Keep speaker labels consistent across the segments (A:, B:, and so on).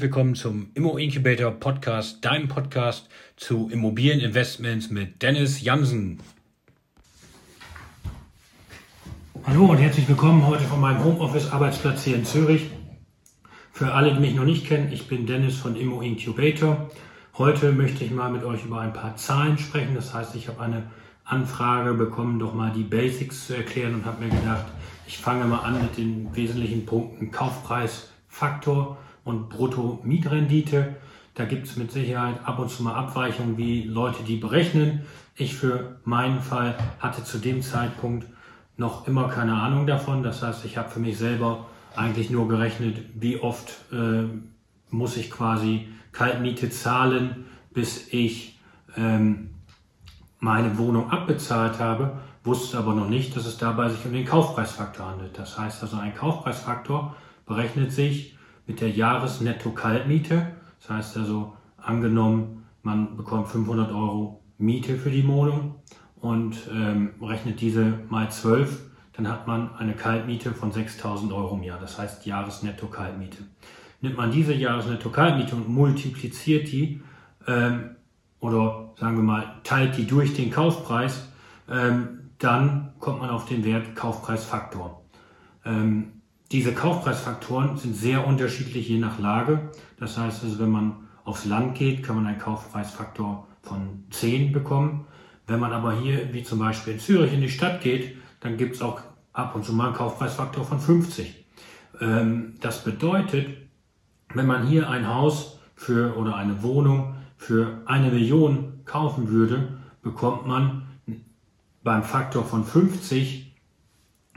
A: Herzlich willkommen zum Immo Incubator Podcast, deinem Podcast zu Immobilieninvestments mit Dennis Jansen. Hallo und herzlich willkommen heute von meinem Homeoffice-Arbeitsplatz hier in Zürich. Für alle, die mich noch nicht kennen, ich bin Dennis von Immo Incubator. Heute möchte ich mal mit euch über ein paar Zahlen sprechen. Das heißt, ich habe eine Anfrage bekommen, doch mal die Basics zu erklären und habe mir gedacht, ich fange mal an mit den wesentlichen Punkten Kaufpreisfaktor und Brutto-Mietrendite. Da gibt es mit Sicherheit ab und zu mal Abweichungen, wie Leute die berechnen. Ich für meinen Fall hatte zu dem Zeitpunkt noch immer keine Ahnung davon. Das heißt, ich habe für mich selber eigentlich nur gerechnet, wie oft äh, muss ich quasi Kaltmiete zahlen, bis ich ähm, meine Wohnung abbezahlt habe, wusste aber noch nicht, dass es dabei sich um den Kaufpreisfaktor handelt. Das heißt also, ein Kaufpreisfaktor berechnet sich mit der Jahresnetto-Kaltmiete. Das heißt also, angenommen, man bekommt 500 Euro Miete für die Wohnung und ähm, rechnet diese mal 12, dann hat man eine Kaltmiete von 6000 Euro im Jahr. Das heißt Jahresnetto-Kaltmiete. Nimmt man diese Jahresnetto-Kaltmiete und multipliziert die ähm, oder sagen wir mal teilt die durch den Kaufpreis, ähm, dann kommt man auf den Wert Kaufpreisfaktor. Ähm, diese Kaufpreisfaktoren sind sehr unterschiedlich je nach Lage. Das heißt, also, wenn man aufs Land geht, kann man einen Kaufpreisfaktor von 10 bekommen. Wenn man aber hier, wie zum Beispiel in Zürich, in die Stadt geht, dann gibt es auch ab und zu mal einen Kaufpreisfaktor von 50. Ähm, das bedeutet, wenn man hier ein Haus für oder eine Wohnung für eine Million kaufen würde, bekommt man beim Faktor von 50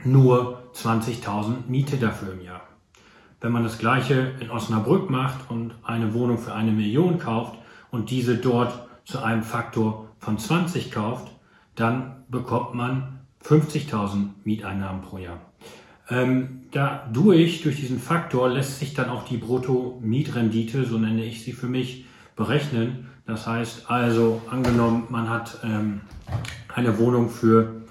A: nur 20.000 Miete dafür im Jahr. Wenn man das gleiche in Osnabrück macht und eine Wohnung für eine Million kauft und diese dort zu einem Faktor von 20 kauft, dann bekommt man 50.000 Mieteinnahmen pro Jahr. Ähm, dadurch, durch diesen Faktor, lässt sich dann auch die Brutto-Mietrendite, so nenne ich sie für mich, berechnen. Das heißt also, angenommen, man hat ähm, eine Wohnung für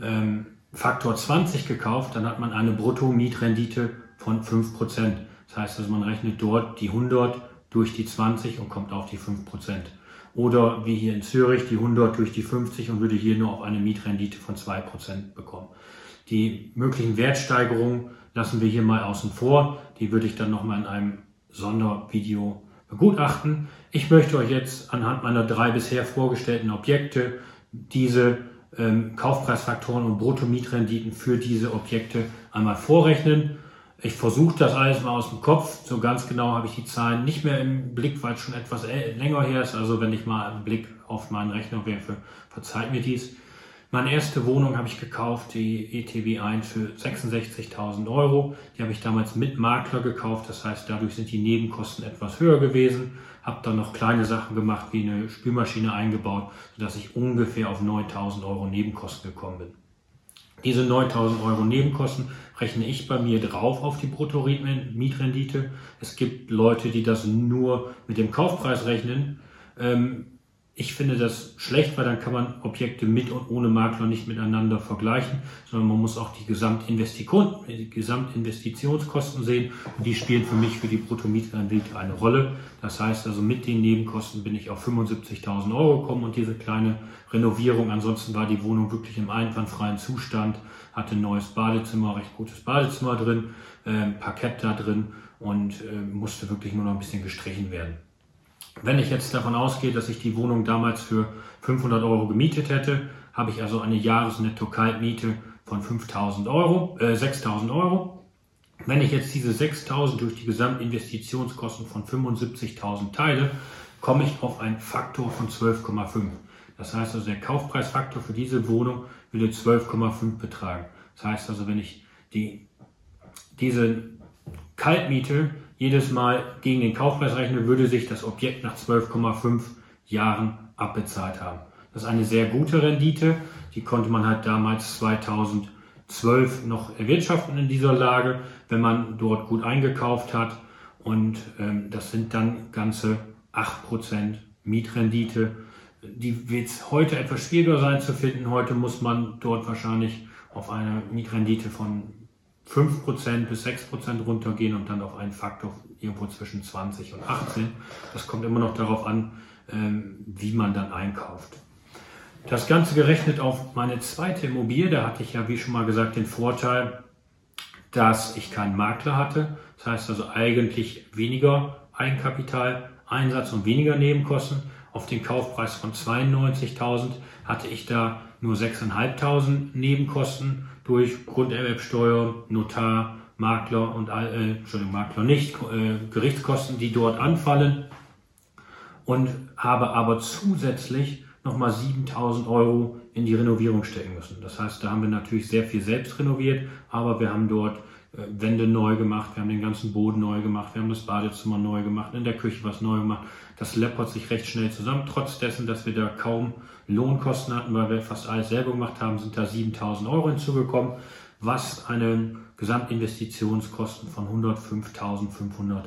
A: ähm, Faktor 20 gekauft, dann hat man eine Brutto-Mietrendite von 5%. Das heißt also, man rechnet dort die 100 durch die 20 und kommt auf die 5%. Oder wie hier in Zürich die 100 durch die 50 und würde hier nur auf eine Mietrendite von 2% bekommen. Die möglichen Wertsteigerungen lassen wir hier mal außen vor. Die würde ich dann nochmal in einem Sondervideo begutachten. Ich möchte euch jetzt anhand meiner drei bisher vorgestellten Objekte diese ähm, Kaufpreisfaktoren und Bruttomietrenditen für diese Objekte einmal vorrechnen. Ich versuche das alles mal aus dem Kopf. So ganz genau habe ich die Zahlen nicht mehr im Blick, weil es schon etwas länger her ist. Also wenn ich mal einen Blick auf meinen Rechner werfe, verzeiht mir dies. Meine erste Wohnung habe ich gekauft, die ETW 1 für 66.000 Euro. Die habe ich damals mit Makler gekauft, das heißt, dadurch sind die Nebenkosten etwas höher gewesen. Habe dann noch kleine Sachen gemacht, wie eine Spülmaschine eingebaut, sodass ich ungefähr auf 9.000 Euro Nebenkosten gekommen bin. Diese 9.000 Euro Nebenkosten rechne ich bei mir drauf auf die Brutto-Mietrendite. Es gibt Leute, die das nur mit dem Kaufpreis rechnen. Ähm, ich finde das schlecht, weil dann kann man Objekte mit und ohne Makler nicht miteinander vergleichen, sondern man muss auch die, Gesamtinvestition, die Gesamtinvestitionskosten sehen und die spielen für mich für die Bruttomietrendite eine Rolle. Das heißt also mit den Nebenkosten bin ich auf 75.000 Euro gekommen und diese kleine Renovierung, ansonsten war die Wohnung wirklich im einwandfreien Zustand, hatte ein neues Badezimmer, recht gutes Badezimmer drin, äh, Parkett da drin und äh, musste wirklich nur noch ein bisschen gestrichen werden. Wenn ich jetzt davon ausgehe, dass ich die Wohnung damals für 500 Euro gemietet hätte, habe ich also eine Jahresnetto-Kaltmiete von 5000 Euro, äh, 6000 Euro. Wenn ich jetzt diese 6000 durch die Gesamtinvestitionskosten von 75.000 teile, komme ich auf einen Faktor von 12,5. Das heißt also, der Kaufpreisfaktor für diese Wohnung würde 12,5 betragen. Das heißt also, wenn ich die, diese Kaltmiete jedes Mal gegen den Kaufpreis rechne, würde sich das Objekt nach 12,5 Jahren abbezahlt haben. Das ist eine sehr gute Rendite. Die konnte man halt damals 2012 noch erwirtschaften in dieser Lage, wenn man dort gut eingekauft hat. Und ähm, das sind dann ganze 8% Mietrendite. Die wird heute etwas schwieriger sein zu finden. Heute muss man dort wahrscheinlich auf eine Mietrendite von 5% bis 6% runtergehen und dann auf einen Faktor irgendwo zwischen 20 und 18. Das kommt immer noch darauf an, ähm, wie man dann einkauft. Das Ganze gerechnet auf meine zweite Immobilie, da hatte ich ja, wie schon mal gesagt, den Vorteil, dass ich keinen Makler hatte. Das heißt also eigentlich weniger Eigenkapitaleinsatz und weniger Nebenkosten. Auf den Kaufpreis von 92.000 hatte ich da nur 6.500 Nebenkosten durch Grunderwerbsteuer, Notar, Makler und äh, Entschuldigung, Makler nicht, äh, Gerichtskosten, die dort anfallen und habe aber zusätzlich nochmal 7000 Euro in die Renovierung stecken müssen. Das heißt, da haben wir natürlich sehr viel selbst renoviert, aber wir haben dort Wände neu gemacht, wir haben den ganzen Boden neu gemacht, wir haben das Badezimmer neu gemacht, in der Küche was neu gemacht. Das läppert sich recht schnell zusammen. Trotz dessen, dass wir da kaum Lohnkosten hatten, weil wir fast alles selber gemacht haben, sind da 7000 Euro hinzugekommen, was einen Gesamtinvestitionskosten von 105.500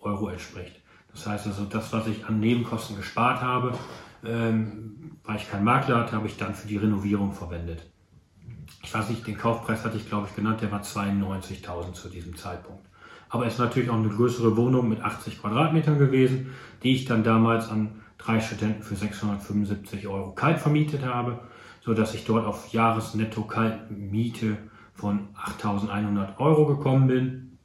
A: Euro entspricht. Das heißt also, das, was ich an Nebenkosten gespart habe, ähm, weil ich keinen Makler hatte, habe ich dann für die Renovierung verwendet. Ich weiß nicht, den Kaufpreis hatte ich glaube ich genannt, der war 92.000 zu diesem Zeitpunkt. Aber es ist natürlich auch eine größere Wohnung mit 80 Quadratmetern gewesen, die ich dann damals an drei Studenten für 675 Euro kalt vermietet habe, so dass ich dort auf Jahresnetto-Kaltmiete von 8.100 Euro gekommen bin.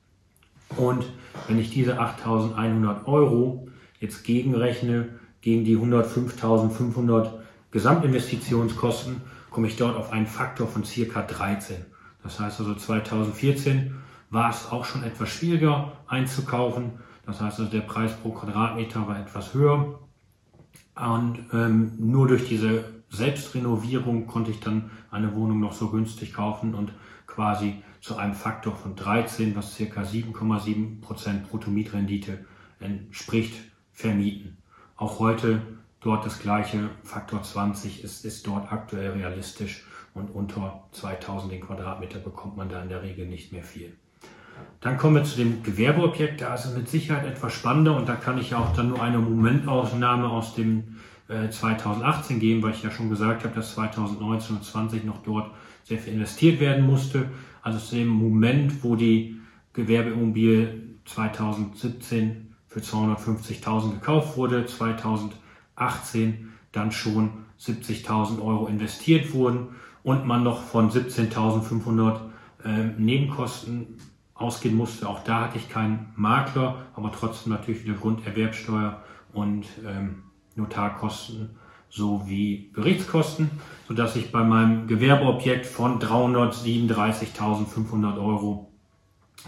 A: Und wenn ich diese 8.100 Euro jetzt gegenrechne gegen die 105.500 Gesamtinvestitionskosten, komme ich dort auf einen Faktor von circa 13. Das heißt also 2014 war es auch schon etwas schwieriger einzukaufen. Das heißt also der Preis pro Quadratmeter war etwas höher. Und ähm, nur durch diese Selbstrenovierung konnte ich dann eine Wohnung noch so günstig kaufen und quasi zu einem Faktor von 13, was circa 7,7 Prozent Bruttomietrendite entspricht, vermieten. Auch heute dort das gleiche, Faktor 20 ist, ist dort aktuell realistisch und unter 2000 den Quadratmeter bekommt man da in der Regel nicht mehr viel. Dann kommen wir zu dem Gewerbeobjekt, da ist es mit Sicherheit etwas spannender und da kann ich auch dann nur eine Momentausnahme aus dem äh, 2018 geben, weil ich ja schon gesagt habe, dass 2019 und 2020 noch dort sehr viel investiert werden musste. Also zu dem Moment, wo die Gewerbeimmobilie 2017 für 250.000 gekauft wurde, 2018 dann schon 70.000 Euro investiert wurden und man noch von 17.500 äh, Nebenkosten ausgehen musste. Auch da hatte ich keinen Makler, aber trotzdem natürlich wieder Grunderwerbsteuer und ähm, Notarkosten sowie Gerichtskosten, sodass ich bei meinem Gewerbeobjekt von 337.500 Euro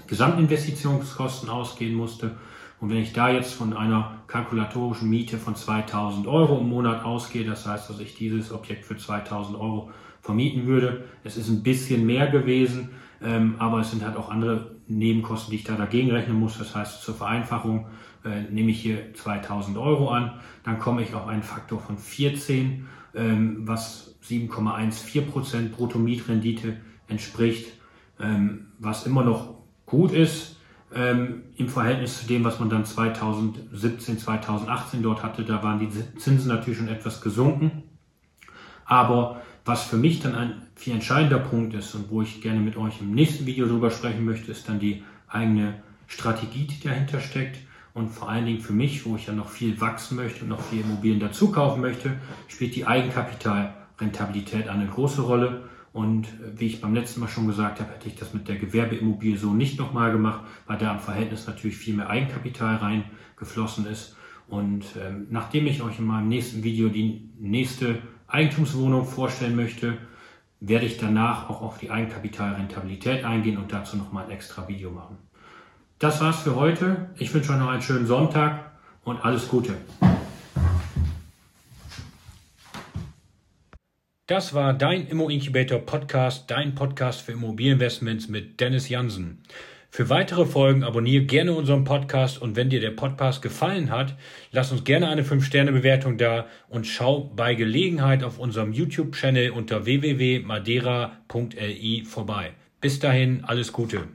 A: Gesamtinvestitionskosten ausgehen musste und wenn ich da jetzt von einer kalkulatorischen Miete von 2000 Euro im Monat ausgehe, das heißt, dass ich dieses Objekt für 2000 Euro vermieten würde, es ist ein bisschen mehr gewesen, ähm, aber es sind halt auch andere Nebenkosten, die ich da dagegen rechnen muss. Das heißt, zur Vereinfachung äh, nehme ich hier 2000 Euro an, dann komme ich auf einen Faktor von 14, ähm, was 7,14 Prozent Bruttomietrendite entspricht, ähm, was immer noch gut ist ähm, im Verhältnis zu dem, was man dann 2017, 2018 dort hatte, da waren die Zinsen natürlich schon etwas gesunken. Aber was für mich dann ein viel entscheidender Punkt ist und wo ich gerne mit euch im nächsten Video drüber sprechen möchte, ist dann die eigene Strategie, die dahinter steckt. Und vor allen Dingen für mich, wo ich ja noch viel wachsen möchte und noch viel Immobilien dazu kaufen möchte, spielt die Eigenkapitalrentabilität eine große Rolle. Und äh, wie ich beim letzten Mal schon gesagt habe, hätte ich das mit der Gewerbeimmobilie so nicht nochmal gemacht, weil da im Verhältnis natürlich viel mehr Eigenkapital reingeflossen ist. Und ähm, nachdem ich euch in meinem nächsten Video die nächste Eigentumswohnung vorstellen möchte, werde ich danach auch auf die Eigenkapitalrentabilität eingehen und dazu nochmal ein extra Video machen. Das war's für heute. Ich wünsche euch noch einen schönen Sonntag und alles Gute. Das war dein Immo Incubator Podcast, dein Podcast für Immobilieninvestments mit Dennis Jansen. Für weitere Folgen abonniere gerne unseren Podcast und wenn dir der Podcast gefallen hat, lass uns gerne eine 5-Sterne-Bewertung da und schau bei Gelegenheit auf unserem YouTube-Channel unter www.madeira.li vorbei. Bis dahin, alles Gute.